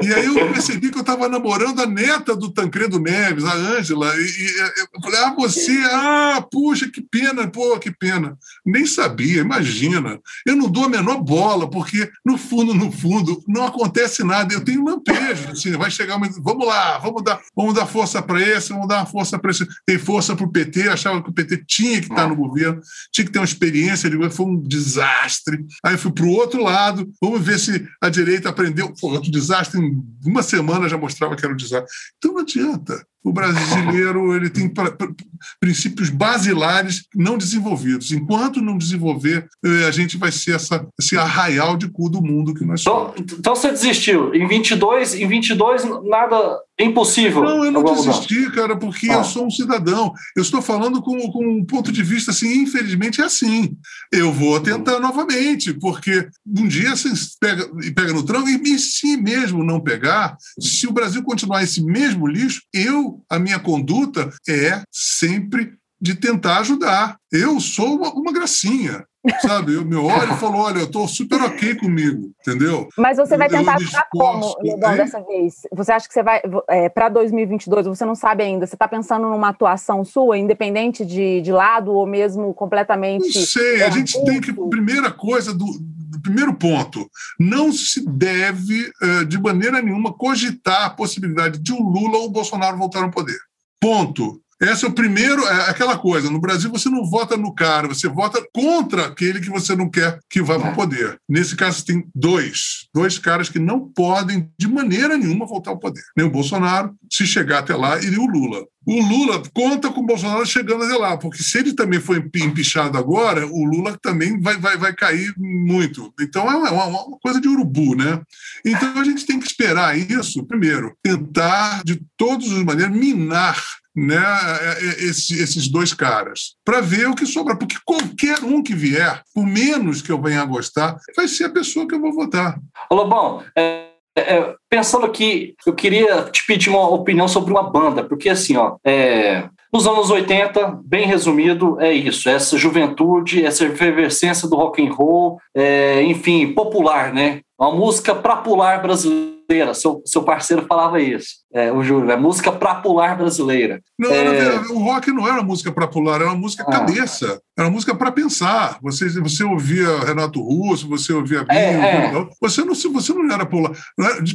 E aí eu percebi que eu estava namorando a neta do Tancredo Neves, a Ângela. E, e, eu falei, ah, você, ah, puxa, que pena, pô, que pena. Nem sabia, imagina. Eu não dou a menor bola, porque no fundo, no fundo, não acontece nada. Eu tenho lampejo, assim, vai chegar, mas vamos lá, vamos dar, vamos dar força para esse, vamos dar uma força para esse. Tem força para o PT, achava que o PT tinha que estar no governo, tinha que ter uma experiência de foi um desastre. Aí fui para o outro lado, vamos ver se a direita aprendeu. Foi outro desastre em uma semana já mostrava que era um desastre. Então não adianta. O brasileiro ele tem princípios basilares não desenvolvidos. Enquanto não desenvolver, eh, a gente vai ser essa, esse arraial de cu do mundo que nós então, somos. Então você desistiu. Em 22, em 22 nada impossível. Não, eu não desisti, cara, porque ah. eu sou um cidadão. Eu estou falando com, com um ponto de vista assim, infelizmente é assim. Eu vou tentar novamente, porque um dia você pega, pega no tranco e se mesmo não pegar, se o Brasil continuar esse mesmo lixo, eu a minha conduta é sempre de tentar ajudar. Eu sou uma, uma gracinha. sabe? Eu me olho e falo, olha, eu estou super ok comigo, entendeu? Mas você vai tentar ficar como, Lobão, dessa vez? Você acha que você vai, é, para 2022, você não sabe ainda, você está pensando numa atuação sua, independente de, de lado ou mesmo completamente... Não sei, a gente tem que, primeira coisa, do, primeiro ponto, não se deve, eh, de maneira nenhuma, cogitar a possibilidade de o Lula ou o Bolsonaro voltar ao poder. Ponto. Esse é o primeiro, é aquela coisa. No Brasil, você não vota no cara, você vota contra aquele que você não quer que vá para o poder. Nesse caso, tem dois. Dois caras que não podem, de maneira nenhuma, voltar ao poder. Nem o Bolsonaro, se chegar até lá, e nem o Lula. O Lula conta com o Bolsonaro chegando até lá, porque se ele também for empichado agora, o Lula também vai, vai, vai cair muito. Então é uma, uma coisa de urubu, né? Então a gente tem que esperar isso, primeiro, tentar de todas as maneiras minar né, é, é, esses dois caras, para ver o que sobra. Porque qualquer um que vier, por menos que eu venha a gostar, vai ser a pessoa que eu vou votar. Lobão, é, é, pensando aqui, eu queria te pedir uma opinião sobre uma banda, porque assim, ó, é, nos anos 80, bem resumido, é isso, essa juventude, essa efervescência do rock and roll, é, enfim, popular, né? Uma música para pular brasileira. Seu, seu parceiro falava isso, é, o Júlio, é música para pular brasileira. Não, é... o rock não era música para pular, era uma música ah. cabeça, era uma música para pensar. Você, você ouvia Renato Russo, você ouvia Binho, é, é. você, não, você não era pular.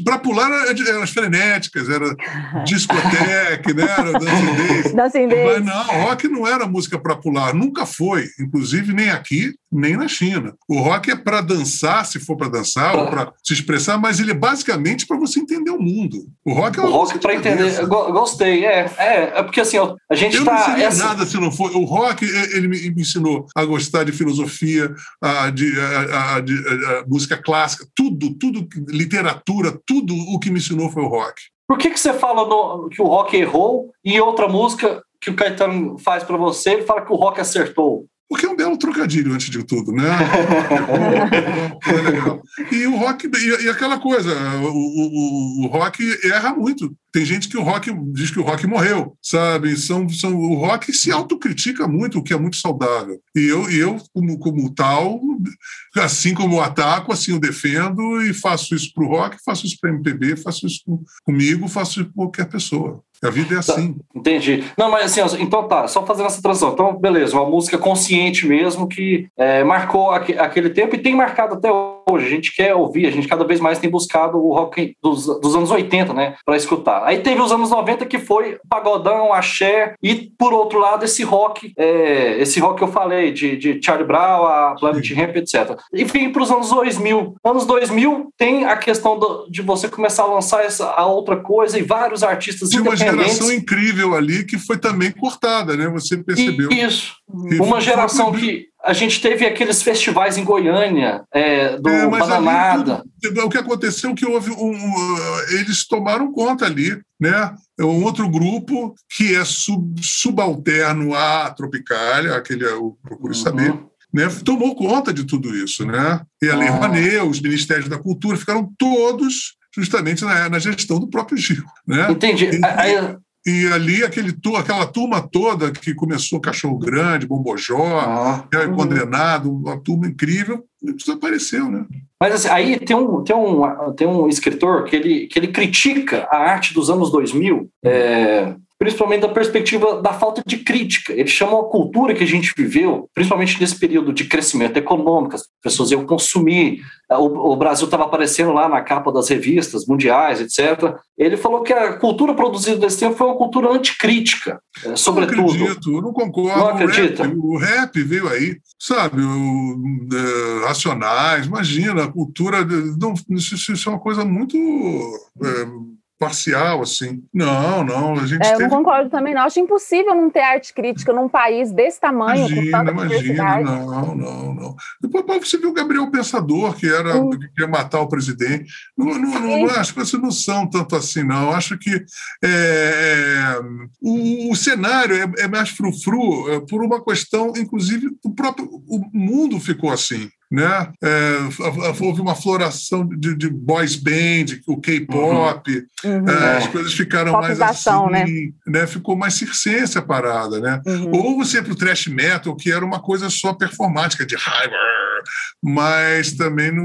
Para pular eram as frenéticas, era discoteca, né? era dancing Mas não, rock não era música para pular, nunca foi, inclusive nem aqui, nem na China. O rock é para dançar, se for para dançar, ou para se expressar, mas ele é basicamente para você entender o mundo. O rock é o rock para entender. Gostei, é, é, é porque assim a gente eu tá, não seria essa... nada se não for. O rock ele me ensinou a gostar de filosofia, a, de, a, a, de, a música clássica, tudo, tudo, literatura, tudo o que me ensinou foi o rock. Por que, que você fala no, que o rock errou e outra música que o Caetano faz para você, ele fala que o rock acertou? Porque é um belo trocadilho, antes de tudo, né? é legal. E o rock, e, e aquela coisa, o, o, o, rock erra muito. Tem gente que o rock diz que o rock morreu, sabe? São, são, o rock se autocritica muito, o que é muito saudável. E eu, e eu como, como tal, assim como o ataco, assim o defendo e faço isso para o rock, faço isso para MPB, faço isso comigo, faço isso com qualquer pessoa. A vida é tá, assim. Tá, entendi. Não, mas assim, então tá, só fazendo essa transição. Então, beleza, uma música consciente mesmo que é, marcou aqu aquele tempo e tem marcado até hoje. A gente quer ouvir, a gente cada vez mais tem buscado o rock dos, dos anos 80, né, para escutar. Aí teve os anos 90 que foi pagodão, axé e, por outro lado, esse rock, é, esse rock que eu falei, de, de Charlie Brown, a Planet Ramp, etc. Enfim, para os anos 2000. Anos 2000 tem a questão do, de você começar a lançar essa, a outra coisa e vários artistas independentes geração incrível ali que foi também cortada, né? Você percebeu. Isso. Uma geração que a gente teve aqueles festivais em Goiânia, é, do é, Bananada. Ali, o que aconteceu é que houve um, eles tomaram conta ali, né? É um outro grupo que é sub, subalterno à Tropicália, aquele o Procure uhum. Saber, né, tomou conta de tudo isso, né? E a Lei ah. Rouanet, os ministérios da cultura ficaram todos justamente na, na gestão do próprio Gil. Né? Entendi. E, Aí... e ali aquele, aquela turma toda que começou Cachorro Grande, Bombojó, ah, uhum. Condenado, uma turma incrível, desapareceu, né? Mas assim, aí tem um, tem, um, tem um escritor que ele, que ele critica a arte dos anos 2000, é, principalmente da perspectiva da falta de crítica. Ele chama a cultura que a gente viveu, principalmente nesse período de crescimento econômico, as pessoas iam consumir, o, o Brasil estava aparecendo lá na capa das revistas mundiais, etc. Ele falou que a cultura produzida nesse tempo foi uma cultura anticrítica, é, sobretudo. Não acredito, não concordo. Não acredita? O rap, o rap veio aí, sabe, o, é, Racionais, imagina, a cultura, não, isso, isso é uma coisa muito... É, parcial, assim. Não, não. A gente é, eu não concordo também, não. Acho impossível não ter arte crítica num país desse tamanho. Imagina, imagina. Não, não, não. Depois você viu o Gabriel Pensador, que era hum. que ia matar o presidente. Não, não, não, não, acho que vocês não são tanto assim, não. Acho que é, é, o, o, cenário é, é mais frufru é, por uma questão, inclusive, o próprio o mundo ficou assim. Né? É, houve uma floração de, de boys band, o K-pop, uhum. é, as coisas ficaram mais assim, né? né? Ficou mais circense a parada, né? Uhum. Ou você para o thrash metal, que era uma coisa só performática, de raiva, mas também não,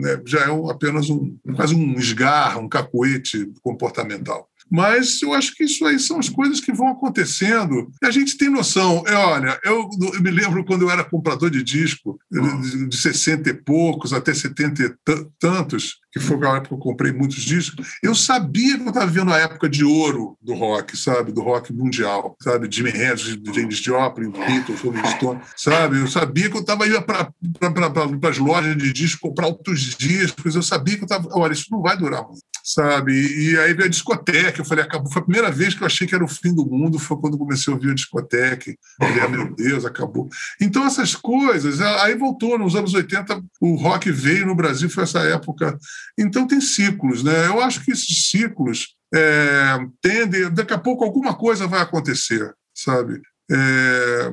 né, já é apenas um, quase um esgarro, um cacoete comportamental. Mas eu acho que isso aí são as coisas que vão acontecendo. E a gente tem noção. É, olha, eu, eu, me lembro quando eu era comprador de disco, de, de 60 e poucos até 70 e tantos, que foi a época que eu comprei muitos discos, eu sabia que eu estava vivendo a época de ouro do rock, sabe? Do rock mundial, sabe? Jimi Hendrix, James Joplin, Beatles, Rolling Stone, sabe? Eu sabia que eu estava indo para pra, as lojas de discos comprar outros discos, eu sabia que eu estava... Olha, isso não vai durar muito sabe? E aí veio a discoteca, eu falei, acabou. Foi a primeira vez que eu achei que era o fim do mundo, foi quando comecei a ouvir a discoteca. Falei, ah, meu Deus, acabou. Então, essas coisas, aí voltou, nos anos 80, o rock veio no Brasil, foi essa época. Então, tem ciclos, né? Eu acho que esses ciclos é, tendem, daqui a pouco alguma coisa vai acontecer, sabe? É,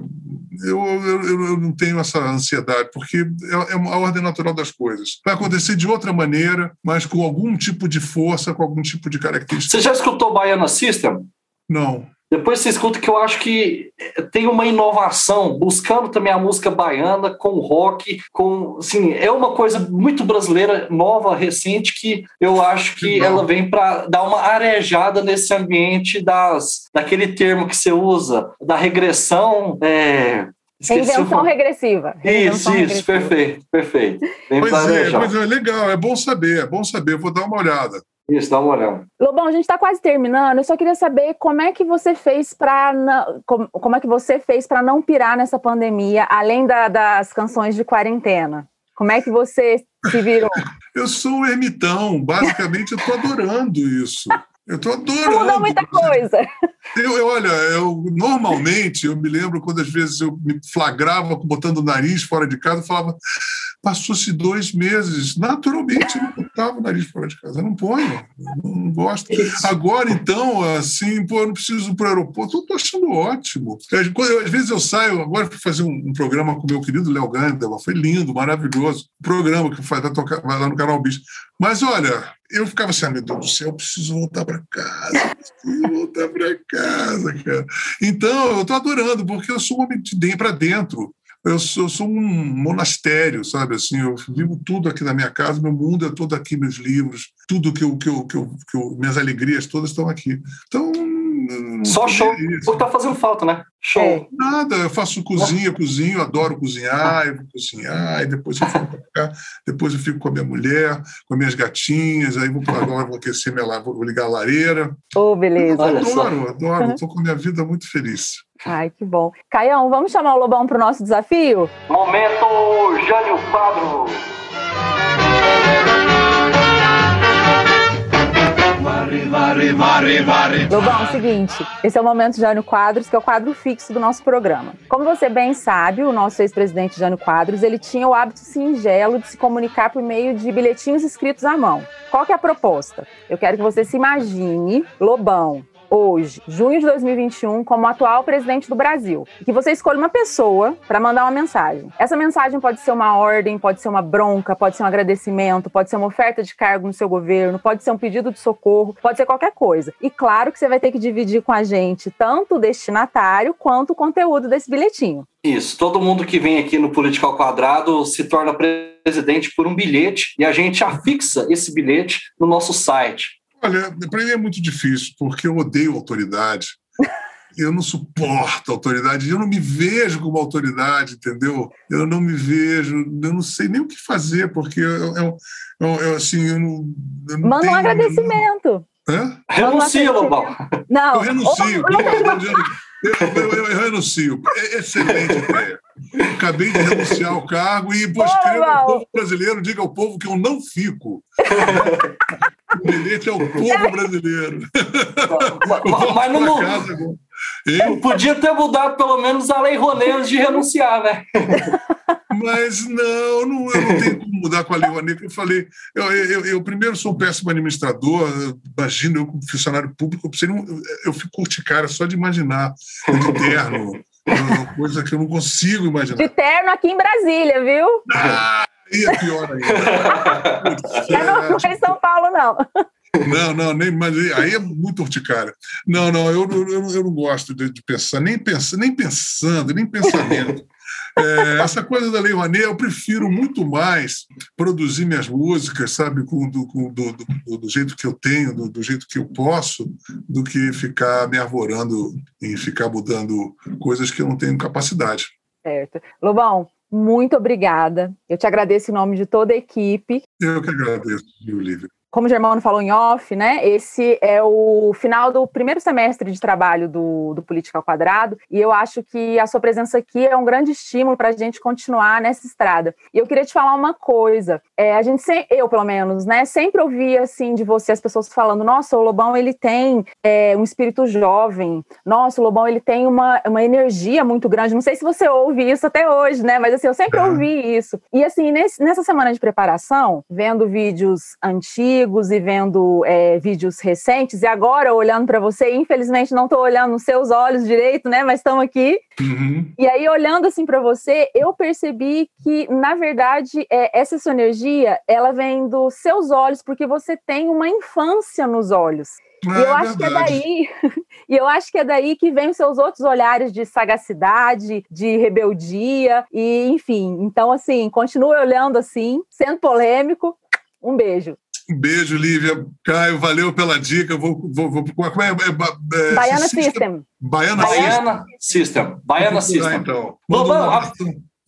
eu, eu, eu, não tenho essa ansiedade, porque é, é a ordem natural das coisas. Vai acontecer de outra maneira, mas com algum tipo de força, com algum tipo de característica. Você já escutou Baiana System? Não. Depois você escuta que eu acho que tem uma inovação, buscando também a música baiana com rock, com assim, é uma coisa muito brasileira, nova, recente, que eu acho que ela vem para dar uma arejada nesse ambiente das daquele termo que você usa, da regressão. É, Reinvenção regressiva. Isso, isso, regressiva. perfeito, perfeito. pois é, pois é, legal, é bom saber, é bom saber, vou dar uma olhada. Isso, dá uma olhada. Lobão, a gente está quase terminando. Eu só queria saber como é que você fez para como, como é que você fez para não pirar nessa pandemia, além da, das canções de quarentena. Como é que você se virou? eu sou um ermitão, basicamente eu estou adorando isso. Eu estou adorando. Mudou muita coisa. Eu, eu, olha, eu normalmente eu me lembro quando às vezes eu me flagrava botando o nariz fora de casa, eu falava Passou-se dois meses, naturalmente eu não botava o nariz fora de casa, eu não ponho, não gosto. Agora, então, assim, pô, eu não preciso ir para o aeroporto, eu estou achando ótimo. às vezes eu saio, agora fui fazer um, programa com o meu querido Léo Gandela, foi lindo, maravilhoso, programa que vai, tocar, vai lá no canal Bicho. Mas olha, eu ficava assim, ah, meu Deus do céu, eu preciso voltar para casa, preciso voltar para casa, cara. Então, eu estou adorando, porque eu sou um homem de dentro para dentro eu sou, eu sou, um monastério, sabe? Assim, eu vivo tudo aqui na minha casa, meu mundo é todo aqui, meus livros, tudo que eu, que eu, que eu, que eu minhas alegrias todas estão aqui. Então só show. Porque tá fazendo falta, né? Show. É. Nada, eu faço cozinha, cozinho, adoro cozinhar, eu vou cozinhar, e depois eu fico pra cá, depois eu fico com a minha mulher, com as minhas gatinhas, aí vou agora vou aquecer minha vou ligar a lareira. Oh, beleza. Eu adoro, adoro, estou com a minha vida muito feliz. Ai, que bom. Caião, vamos chamar o Lobão para o nosso desafio? Momento Jânio Quadro. Varre, varre, varre, Lobão, é seguinte, esse é o momento Jânio Quadros, que é o quadro fixo do nosso programa. Como você bem sabe, o nosso ex-presidente Jânio Quadros, ele tinha o hábito singelo de se comunicar por meio de bilhetinhos escritos à mão. Qual que é a proposta? Eu quero que você se imagine, Lobão, hoje, junho de 2021, como atual presidente do Brasil. Que você escolha uma pessoa para mandar uma mensagem. Essa mensagem pode ser uma ordem, pode ser uma bronca, pode ser um agradecimento, pode ser uma oferta de cargo no seu governo, pode ser um pedido de socorro, pode ser qualquer coisa. E claro que você vai ter que dividir com a gente tanto o destinatário quanto o conteúdo desse bilhetinho. Isso, todo mundo que vem aqui no Political Quadrado se torna presidente por um bilhete e a gente afixa esse bilhete no nosso site Olha, para mim é muito difícil, porque eu odeio autoridade. Eu não suporto autoridade, eu não me vejo como autoridade, entendeu? Eu não me vejo, eu não sei nem o que fazer, porque eu, eu, eu, eu assim, eu não. Eu não Manda tenho, um agradecimento. Hã? Renuncia, Lobão. Não. Eu renuncio. Eu, eu, eu, renuncio. Excelente ideia. Acabei de renunciar ao cargo e pô, escreva ao povo brasileiro, diga ao povo que eu não fico. O bilhete é o povo brasileiro. Mas, mas não, eu podia ter mudado pelo menos a lei Rouanet de renunciar, né? Mas não, não, eu não tenho como mudar com a lei Rouanet. Eu falei, eu, eu, eu, primeiro sou um péssimo administrador, imagino eu como funcionário público, eu, eu fico urticária só de imaginar, de terno, uma coisa que eu não consigo imaginar. De terno aqui em Brasília, viu? Ah, Aí é pior ainda. eu não fui em São Paulo, não. Não, não, nem, mas aí é muito urticária. Não, não, eu, eu, eu não gosto de, de pensar, nem, pens, nem pensando, nem pensamento. É, essa coisa da Lei Rouanet, eu prefiro muito mais produzir minhas músicas, sabe, com, do, com, do, do, do, jeito que eu tenho, do, jeito que eu posso, do que ficar me arvorando e ficar mudando coisas que eu não tenho capacidade. Certo. Lobão, muito obrigada. Eu te agradeço em nome de toda a equipe. Eu que agradeço, Lívia como o Germano falou em off, né, esse é o final do primeiro semestre de trabalho do, do Política ao Quadrado, e eu acho que a sua presença aqui é um grande estímulo para a gente continuar nessa estrada. E eu queria te falar uma coisa, é, a gente, eu pelo menos, né, sempre ouvia, assim, de você as pessoas falando, nossa, o Lobão, ele tem é, um espírito jovem, nossa, o Lobão, ele tem uma, uma energia muito grande, não sei se você ouve isso até hoje, né, mas assim, eu sempre ouvi isso. E assim, nesse, nessa semana de preparação, vendo vídeos antigos, antigos e vendo é, vídeos recentes, e agora olhando para você, infelizmente não estou olhando nos seus olhos direito, né? Mas estamos aqui. Uhum. E aí, olhando assim para você, eu percebi que, na verdade, é, essa sua energia ela vem dos seus olhos, porque você tem uma infância nos olhos. Ah, e eu é acho que é daí, e eu acho que é daí que vem os seus outros olhares de sagacidade, de rebeldia, e enfim. Então, assim, continue olhando assim, sendo polêmico. Um beijo. Um beijo, Lívia. Caio, valeu pela dica. Vou, vou, vou como é, é, é Baiana System. System. Baiana, Baiana System. Baiana System. Então. Lobão,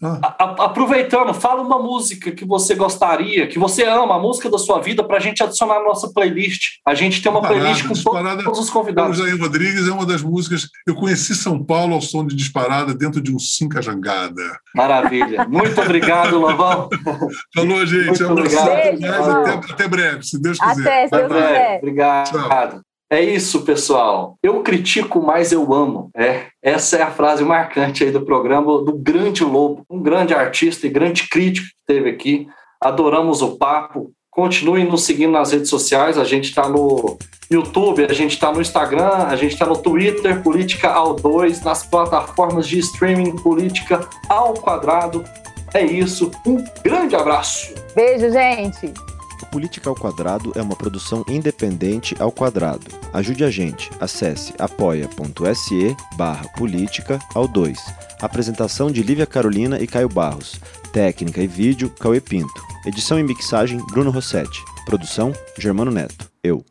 ah. aproveitando, fala uma música que você gostaria, que você ama, a música da sua vida, para a gente adicionar na nossa playlist. A gente tem uma playlist com disparada, todos os convidados. O Jair Rodrigues é uma das músicas. Eu conheci São Paulo ao som de disparada dentro de um Cinca Jangada. Maravilha. Muito obrigado, Lobão. Falou, gente. Muito obrigado. Beijo, até, até, breve, se Deus quiser. Até, se Deus quiser. Obrigado. Tchau. É isso, pessoal. Eu critico, mas eu amo. É, essa é a frase marcante aí do programa do Grande Lobo, um grande artista e grande crítico que teve aqui. Adoramos o papo. Continuem nos seguindo nas redes sociais. A gente está no YouTube, a gente está no Instagram, a gente está no Twitter, Política ao 2, nas plataformas de streaming Política ao Quadrado. É isso. Um grande abraço. Beijo, gente. Política ao Quadrado é uma produção independente ao quadrado. Ajude a gente. Acesse apoia.se barra política ao 2. Apresentação de Lívia Carolina e Caio Barros. Técnica e vídeo, Cauê Pinto. Edição e mixagem, Bruno Rossetti. Produção, Germano Neto. Eu.